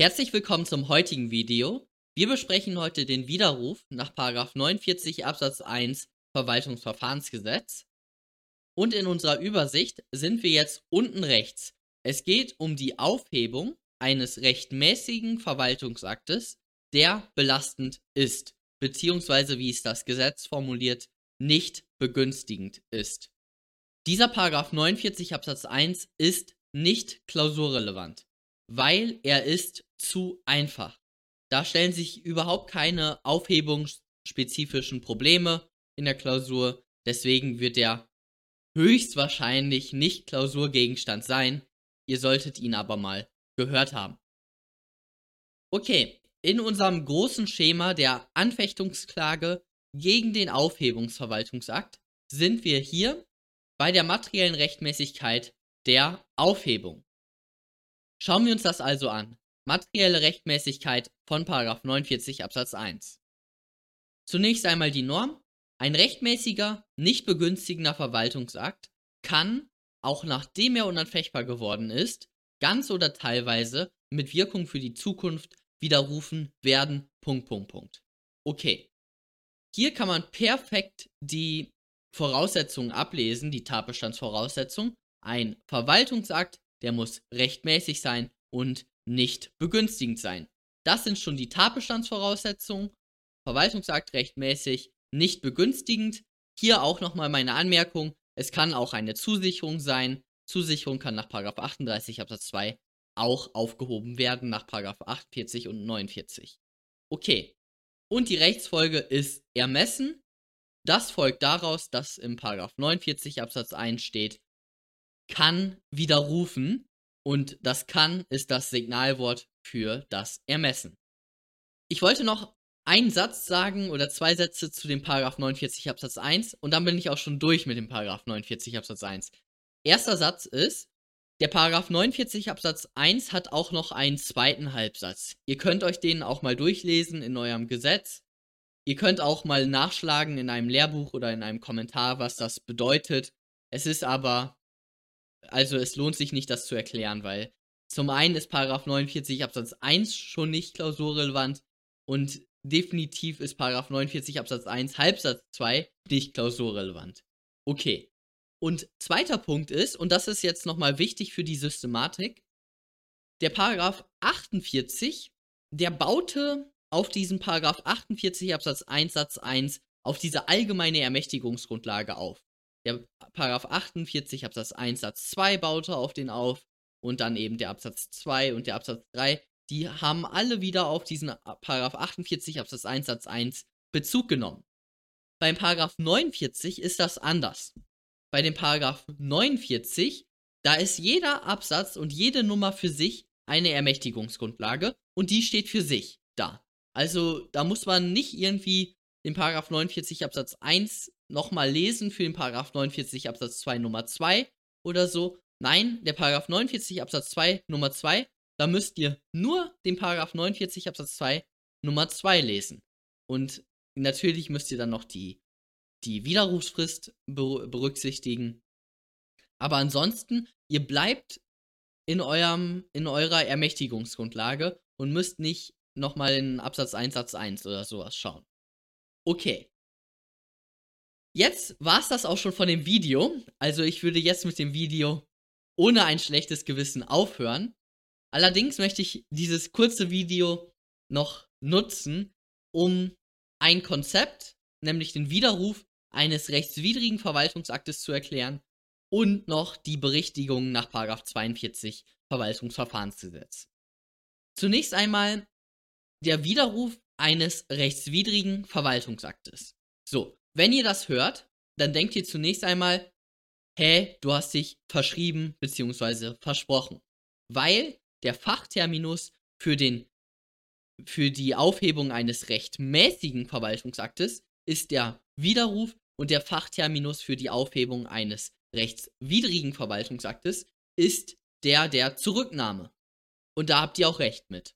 Herzlich willkommen zum heutigen Video. Wir besprechen heute den Widerruf nach 49 Absatz 1 Verwaltungsverfahrensgesetz. Und in unserer Übersicht sind wir jetzt unten rechts. Es geht um die Aufhebung eines rechtmäßigen Verwaltungsaktes, der belastend ist, beziehungsweise wie es das Gesetz formuliert, nicht begünstigend ist. Dieser Paragraph 49 Absatz 1 ist nicht klausurrelevant, weil er ist zu einfach. Da stellen sich überhaupt keine aufhebungsspezifischen Probleme in der Klausur, deswegen wird er höchstwahrscheinlich nicht Klausurgegenstand sein. Ihr solltet ihn aber mal gehört haben. Okay, in unserem großen Schema der Anfechtungsklage gegen den Aufhebungsverwaltungsakt sind wir hier bei der materiellen Rechtmäßigkeit der Aufhebung. Schauen wir uns das also an. Materielle Rechtmäßigkeit von 49 Absatz 1. Zunächst einmal die Norm. Ein rechtmäßiger, nicht begünstigender Verwaltungsakt kann, auch nachdem er unanfechtbar geworden ist, ganz oder teilweise mit Wirkung für die Zukunft widerrufen werden. Punkt, Punkt, Punkt. Okay. Hier kann man perfekt die Voraussetzungen ablesen, die Tatbestandsvoraussetzung. Ein Verwaltungsakt, der muss rechtmäßig sein und nicht begünstigend sein. Das sind schon die Tatbestandsvoraussetzungen. Verwaltungsakt rechtmäßig, nicht begünstigend. Hier auch nochmal meine Anmerkung. Es kann auch eine Zusicherung sein. Zusicherung kann nach 38 Absatz 2 auch aufgehoben werden nach 48 und 49. Okay. Und die Rechtsfolge ist Ermessen. Das folgt daraus, dass im 49 Absatz 1 steht, kann widerrufen. Und das kann ist das Signalwort für das Ermessen. Ich wollte noch einen Satz sagen oder zwei Sätze zu dem Paragraph 49 Absatz 1 und dann bin ich auch schon durch mit dem Paragraph 49 Absatz 1. Erster Satz ist, der Paragraph 49 Absatz 1 hat auch noch einen zweiten Halbsatz. Ihr könnt euch den auch mal durchlesen in eurem Gesetz. Ihr könnt auch mal nachschlagen in einem Lehrbuch oder in einem Kommentar, was das bedeutet. Es ist aber also es lohnt sich nicht, das zu erklären, weil zum einen ist Paragraph 49 Absatz 1 schon nicht klausurrelevant und definitiv ist Paragraph 49 Absatz 1 Halbsatz 2 nicht klausurrelevant. Okay. Und zweiter Punkt ist, und das ist jetzt nochmal wichtig für die Systematik, der Paragraph 48, der baute auf diesen Paragraph 48 Absatz 1 Satz 1 auf diese allgemeine Ermächtigungsgrundlage auf. Der Paragraph 48 Absatz 1 Satz 2 baute auf den auf und dann eben der Absatz 2 und der Absatz 3, die haben alle wieder auf diesen Paragraph 48 Absatz 1 Satz 1 Bezug genommen. Beim Paragraph 49 ist das anders. Bei dem Paragraph 49, da ist jeder Absatz und jede Nummer für sich eine Ermächtigungsgrundlage und die steht für sich da. Also da muss man nicht irgendwie den Paragraph 49 Absatz 1 nochmal lesen für den Paragraph 49 Absatz 2 Nummer 2 oder so. Nein, der Paragraph 49 Absatz 2 Nummer 2, da müsst ihr nur den Paragraph 49 Absatz 2 Nummer 2 lesen. Und natürlich müsst ihr dann noch die, die Widerrufsfrist berücksichtigen. Aber ansonsten, ihr bleibt in, eurem, in eurer Ermächtigungsgrundlage und müsst nicht nochmal in Absatz 1 Satz 1 oder sowas schauen. Okay. Jetzt war es das auch schon von dem Video. Also ich würde jetzt mit dem Video ohne ein schlechtes Gewissen aufhören. Allerdings möchte ich dieses kurze Video noch nutzen, um ein Konzept, nämlich den Widerruf eines rechtswidrigen Verwaltungsaktes zu erklären und noch die Berichtigung nach 42 Verwaltungsverfahrensgesetz. Zunächst einmal der Widerruf eines rechtswidrigen Verwaltungsaktes. So, wenn ihr das hört, dann denkt ihr zunächst einmal, hä, du hast dich verschrieben bzw. versprochen. Weil der Fachterminus für den für die Aufhebung eines rechtmäßigen Verwaltungsaktes ist der Widerruf und der Fachterminus für die Aufhebung eines rechtswidrigen Verwaltungsaktes ist der der Zurücknahme. Und da habt ihr auch recht mit.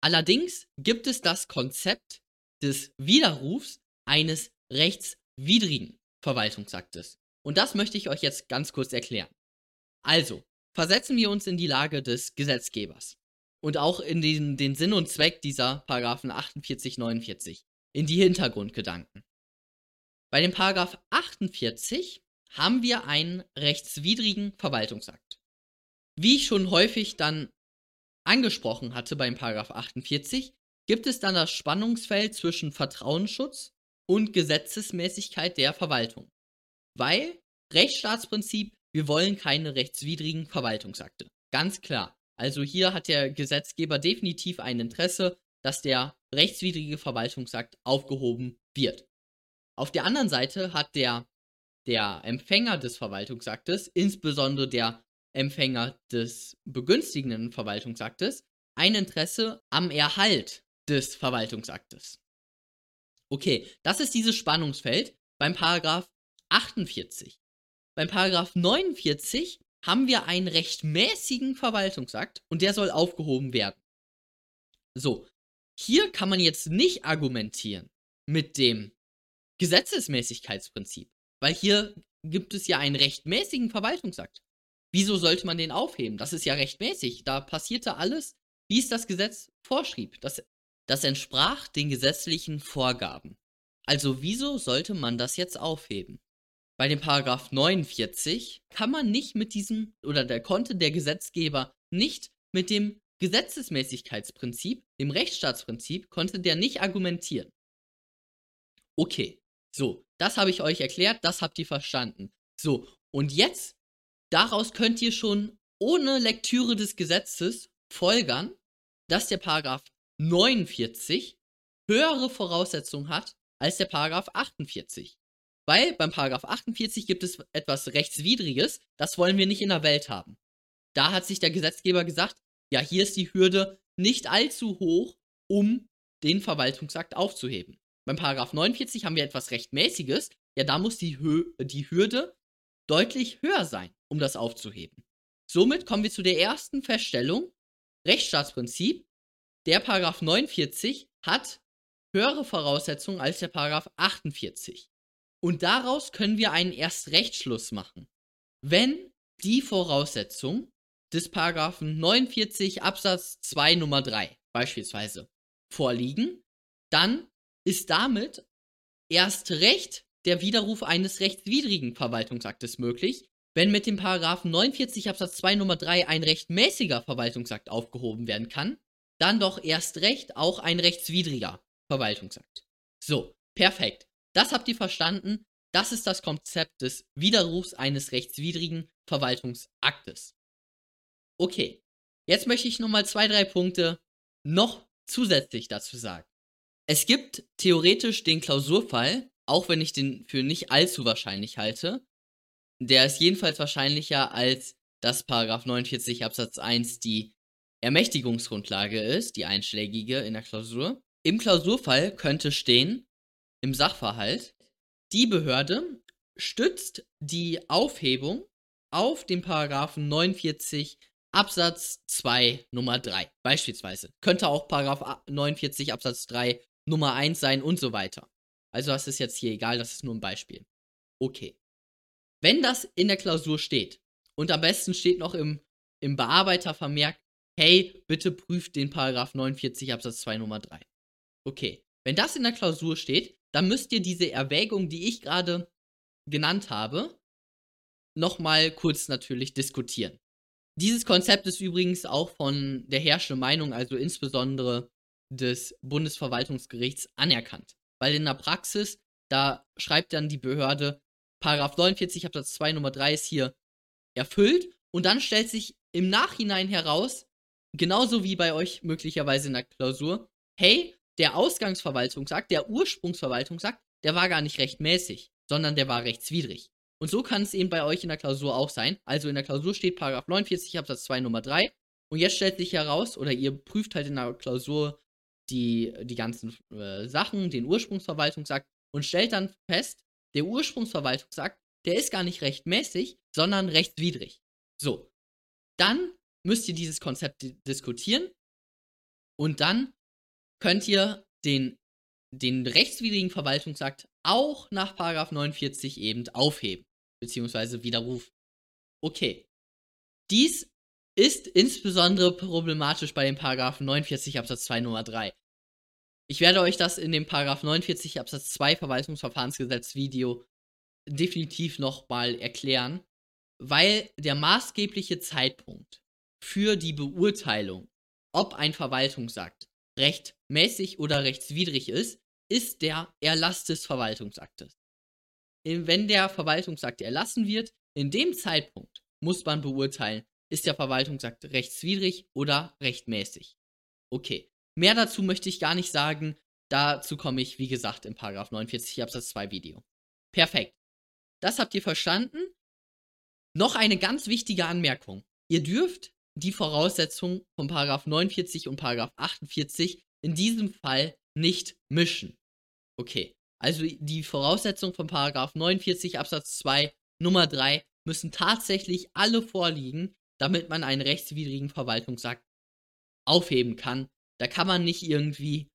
Allerdings gibt es das Konzept des Widerrufs eines rechtswidrigen Verwaltungsaktes. Und das möchte ich euch jetzt ganz kurz erklären. Also, versetzen wir uns in die Lage des Gesetzgebers. und auch in den, den Sinn und Zweck dieser Paragraphen 48, 49, in die Hintergrundgedanken. Bei dem Paragraph 48 haben wir einen rechtswidrigen Verwaltungsakt. Wie ich schon häufig dann angesprochen hatte beim Paragraph 48, gibt es dann das Spannungsfeld zwischen Vertrauensschutz und Gesetzesmäßigkeit der Verwaltung. Weil Rechtsstaatsprinzip, wir wollen keine rechtswidrigen Verwaltungsakte. Ganz klar. Also hier hat der Gesetzgeber definitiv ein Interesse, dass der rechtswidrige Verwaltungsakt aufgehoben wird. Auf der anderen Seite hat der, der Empfänger des Verwaltungsaktes, insbesondere der Empfänger des begünstigenden Verwaltungsaktes, ein Interesse am Erhalt des Verwaltungsaktes. Okay, das ist dieses Spannungsfeld beim Paragraph 48. Beim Paragraph 49 haben wir einen rechtmäßigen Verwaltungsakt und der soll aufgehoben werden. So, hier kann man jetzt nicht argumentieren mit dem Gesetzesmäßigkeitsprinzip, weil hier gibt es ja einen rechtmäßigen Verwaltungsakt. Wieso sollte man den aufheben? Das ist ja rechtmäßig. Da passierte alles, wie es das Gesetz vorschrieb. Das, das entsprach den gesetzlichen Vorgaben. Also wieso sollte man das jetzt aufheben? Bei dem Paragraph 49 kann man nicht mit diesem, oder da konnte der Gesetzgeber nicht mit dem Gesetzesmäßigkeitsprinzip, dem Rechtsstaatsprinzip, konnte der nicht argumentieren. Okay, so, das habe ich euch erklärt, das habt ihr verstanden. So, und jetzt Daraus könnt ihr schon ohne Lektüre des Gesetzes folgern, dass der Paragraph 49 höhere Voraussetzungen hat als der Paragraph 48. Weil beim Paragraph 48 gibt es etwas Rechtswidriges, das wollen wir nicht in der Welt haben. Da hat sich der Gesetzgeber gesagt, ja, hier ist die Hürde nicht allzu hoch, um den Verwaltungsakt aufzuheben. Beim Paragraph 49 haben wir etwas Rechtmäßiges, ja, da muss die, Hö die Hürde deutlich höher sein, um das aufzuheben. Somit kommen wir zu der ersten Feststellung. Rechtsstaatsprinzip. Der Paragraph 49 hat höhere Voraussetzungen als der Paragraph 48. Und daraus können wir einen Erstrechtsschluss machen. Wenn die Voraussetzungen des Paragraphen 49 Absatz 2 Nummer 3 beispielsweise vorliegen, dann ist damit erst recht der Widerruf eines rechtswidrigen Verwaltungsaktes möglich, wenn mit dem Paragraphen 49 Absatz 2 Nummer 3 ein rechtmäßiger Verwaltungsakt aufgehoben werden kann, dann doch erst recht auch ein rechtswidriger Verwaltungsakt. So, perfekt. Das habt ihr verstanden. Das ist das Konzept des Widerrufs eines rechtswidrigen Verwaltungsaktes. Okay, jetzt möchte ich nochmal zwei, drei Punkte noch zusätzlich dazu sagen. Es gibt theoretisch den Klausurfall, auch wenn ich den für nicht allzu wahrscheinlich halte. Der ist jedenfalls wahrscheinlicher als dass Paragraph 49 Absatz 1 die Ermächtigungsgrundlage ist, die einschlägige in der Klausur. Im Klausurfall könnte stehen, im Sachverhalt, die Behörde stützt die Aufhebung auf den Paragraphen 49 Absatz 2 Nummer 3 beispielsweise. Könnte auch Paragraph 49 Absatz 3 Nummer 1 sein und so weiter. Also das ist jetzt hier egal, das ist nur ein Beispiel. Okay. Wenn das in der Klausur steht und am besten steht noch im, im Bearbeitervermerk, hey, bitte prüft den Paragraph 49 Absatz 2 Nummer 3. Okay. Wenn das in der Klausur steht, dann müsst ihr diese Erwägung, die ich gerade genannt habe, nochmal kurz natürlich diskutieren. Dieses Konzept ist übrigens auch von der herrschenden Meinung, also insbesondere des Bundesverwaltungsgerichts, anerkannt. Weil in der Praxis, da schreibt dann die Behörde, Paragraph 49 Absatz 2 Nummer 3 ist hier erfüllt und dann stellt sich im Nachhinein heraus, genauso wie bei euch möglicherweise in der Klausur, hey, der Ausgangsverwaltungsakt, der Ursprungsverwaltungsakt, der war gar nicht rechtmäßig, sondern der war rechtswidrig. Und so kann es eben bei euch in der Klausur auch sein. Also in der Klausur steht Paragraph 49 Absatz 2 Nummer 3 und jetzt stellt sich heraus, oder ihr prüft halt in der Klausur die, die ganzen äh, Sachen, den Ursprungsverwaltungsakt und stellt dann fest, der Ursprungsverwaltungsakt, der ist gar nicht rechtmäßig, sondern rechtswidrig. So, dann müsst ihr dieses Konzept diskutieren und dann könnt ihr den, den rechtswidrigen Verwaltungsakt auch nach 49 eben aufheben, beziehungsweise widerrufen. Okay. Dies ist insbesondere problematisch bei dem Paragraphen 49 Absatz 2 Nummer 3. Ich werde euch das in dem Paragraph 49 Absatz 2 Verwaltungsverfahrensgesetz Video definitiv nochmal erklären, weil der maßgebliche Zeitpunkt für die Beurteilung, ob ein Verwaltungsakt rechtmäßig oder rechtswidrig ist, ist der Erlass des Verwaltungsaktes. Wenn der Verwaltungsakt erlassen wird, in dem Zeitpunkt muss man beurteilen, ist der Verwaltungsakt rechtswidrig oder rechtmäßig. Okay. Mehr dazu möchte ich gar nicht sagen. Dazu komme ich, wie gesagt, im Paragraph 49 Absatz 2 Video. Perfekt. Das habt ihr verstanden. Noch eine ganz wichtige Anmerkung. Ihr dürft die Voraussetzungen von Paragraph 49 und Paragraph 48 in diesem Fall nicht mischen. Okay. Also die Voraussetzungen von Paragraph 49 Absatz 2 Nummer 3 müssen tatsächlich alle vorliegen, damit man einen rechtswidrigen Verwaltungsakt aufheben kann. Da kann man nicht irgendwie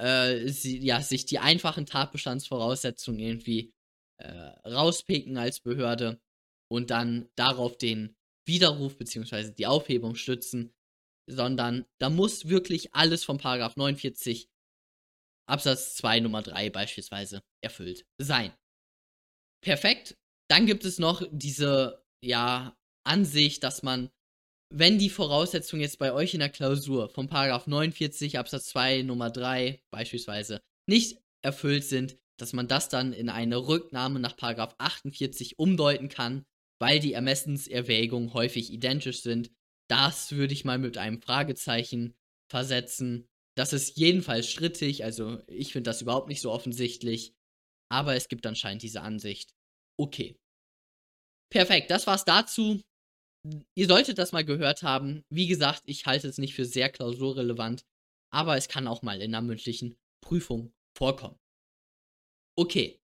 äh, sie, ja, sich die einfachen Tatbestandsvoraussetzungen irgendwie äh, rauspicken als Behörde und dann darauf den Widerruf bzw. die Aufhebung stützen, sondern da muss wirklich alles vom Paragraph 49 Absatz 2 Nummer 3 beispielsweise erfüllt sein. Perfekt. Dann gibt es noch diese ja Ansicht, dass man, wenn die Voraussetzungen jetzt bei euch in der Klausur vom Paragraph 49 Absatz 2 Nummer 3 beispielsweise nicht erfüllt sind, dass man das dann in eine Rücknahme nach Paragraph 48 umdeuten kann, weil die Ermessenserwägungen häufig identisch sind. Das würde ich mal mit einem Fragezeichen versetzen. Das ist jedenfalls strittig, also ich finde das überhaupt nicht so offensichtlich, aber es gibt anscheinend diese Ansicht. Okay. Perfekt, das war's dazu ihr solltet das mal gehört haben. Wie gesagt, ich halte es nicht für sehr klausurrelevant, aber es kann auch mal in einer mündlichen Prüfung vorkommen. Okay.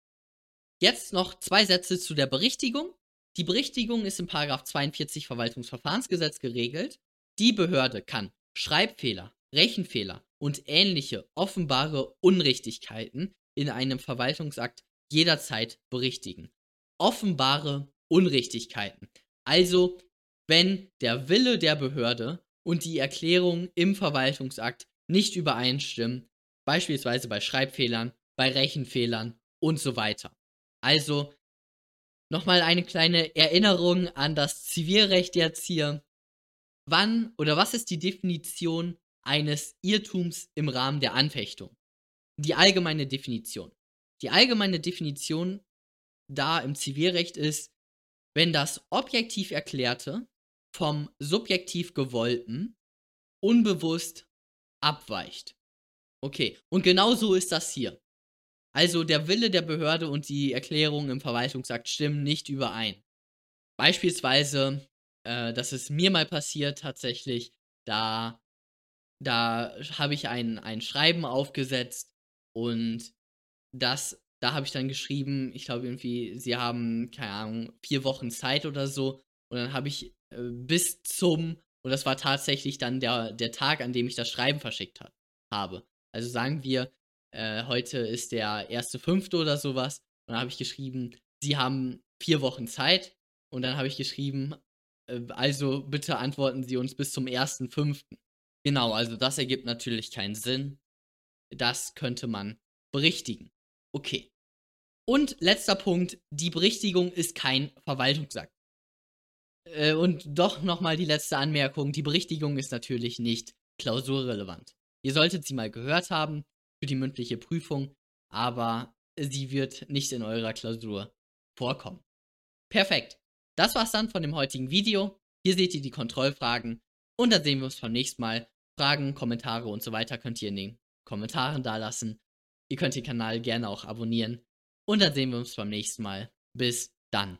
Jetzt noch zwei Sätze zu der Berichtigung. Die Berichtigung ist im 42 Verwaltungsverfahrensgesetz geregelt. Die Behörde kann Schreibfehler, Rechenfehler und ähnliche offenbare Unrichtigkeiten in einem Verwaltungsakt jederzeit berichtigen. Offenbare Unrichtigkeiten. Also wenn der Wille der Behörde und die Erklärung im Verwaltungsakt nicht übereinstimmen, beispielsweise bei Schreibfehlern, bei Rechenfehlern und so weiter. Also nochmal eine kleine Erinnerung an das Zivilrecht jetzt hier. Wann oder was ist die Definition eines Irrtums im Rahmen der Anfechtung? Die allgemeine Definition. Die allgemeine Definition da im Zivilrecht ist, wenn das objektiv Erklärte vom subjektiv Gewollten unbewusst abweicht. Okay, und genau so ist das hier. Also der Wille der Behörde und die Erklärung im Verwaltungsakt stimmen nicht überein. Beispielsweise, äh, das ist mir mal passiert tatsächlich, da, da habe ich ein, ein Schreiben aufgesetzt und das, da habe ich dann geschrieben, ich glaube irgendwie, sie haben, keine Ahnung, vier Wochen Zeit oder so. Und dann habe ich äh, bis zum, und das war tatsächlich dann der, der Tag, an dem ich das Schreiben verschickt hat, habe. Also sagen wir, äh, heute ist der erste Fünfte oder sowas. Und dann habe ich geschrieben, sie haben vier Wochen Zeit. Und dann habe ich geschrieben, äh, also bitte antworten Sie uns bis zum ersten Fünften. Genau, also das ergibt natürlich keinen Sinn. Das könnte man berichtigen. Okay. Und letzter Punkt, die Berichtigung ist kein Verwaltungsakt. Äh, und doch nochmal die letzte Anmerkung. Die Berichtigung ist natürlich nicht klausurrelevant. Ihr solltet sie mal gehört haben für die mündliche Prüfung, aber sie wird nicht in eurer Klausur vorkommen. Perfekt. Das war's dann von dem heutigen Video. Hier seht ihr die Kontrollfragen und dann sehen wir uns beim nächsten Mal. Fragen, Kommentare und so weiter könnt ihr in den Kommentaren dalassen. Ihr könnt den Kanal gerne auch abonnieren und dann sehen wir uns beim nächsten Mal. Bis dann.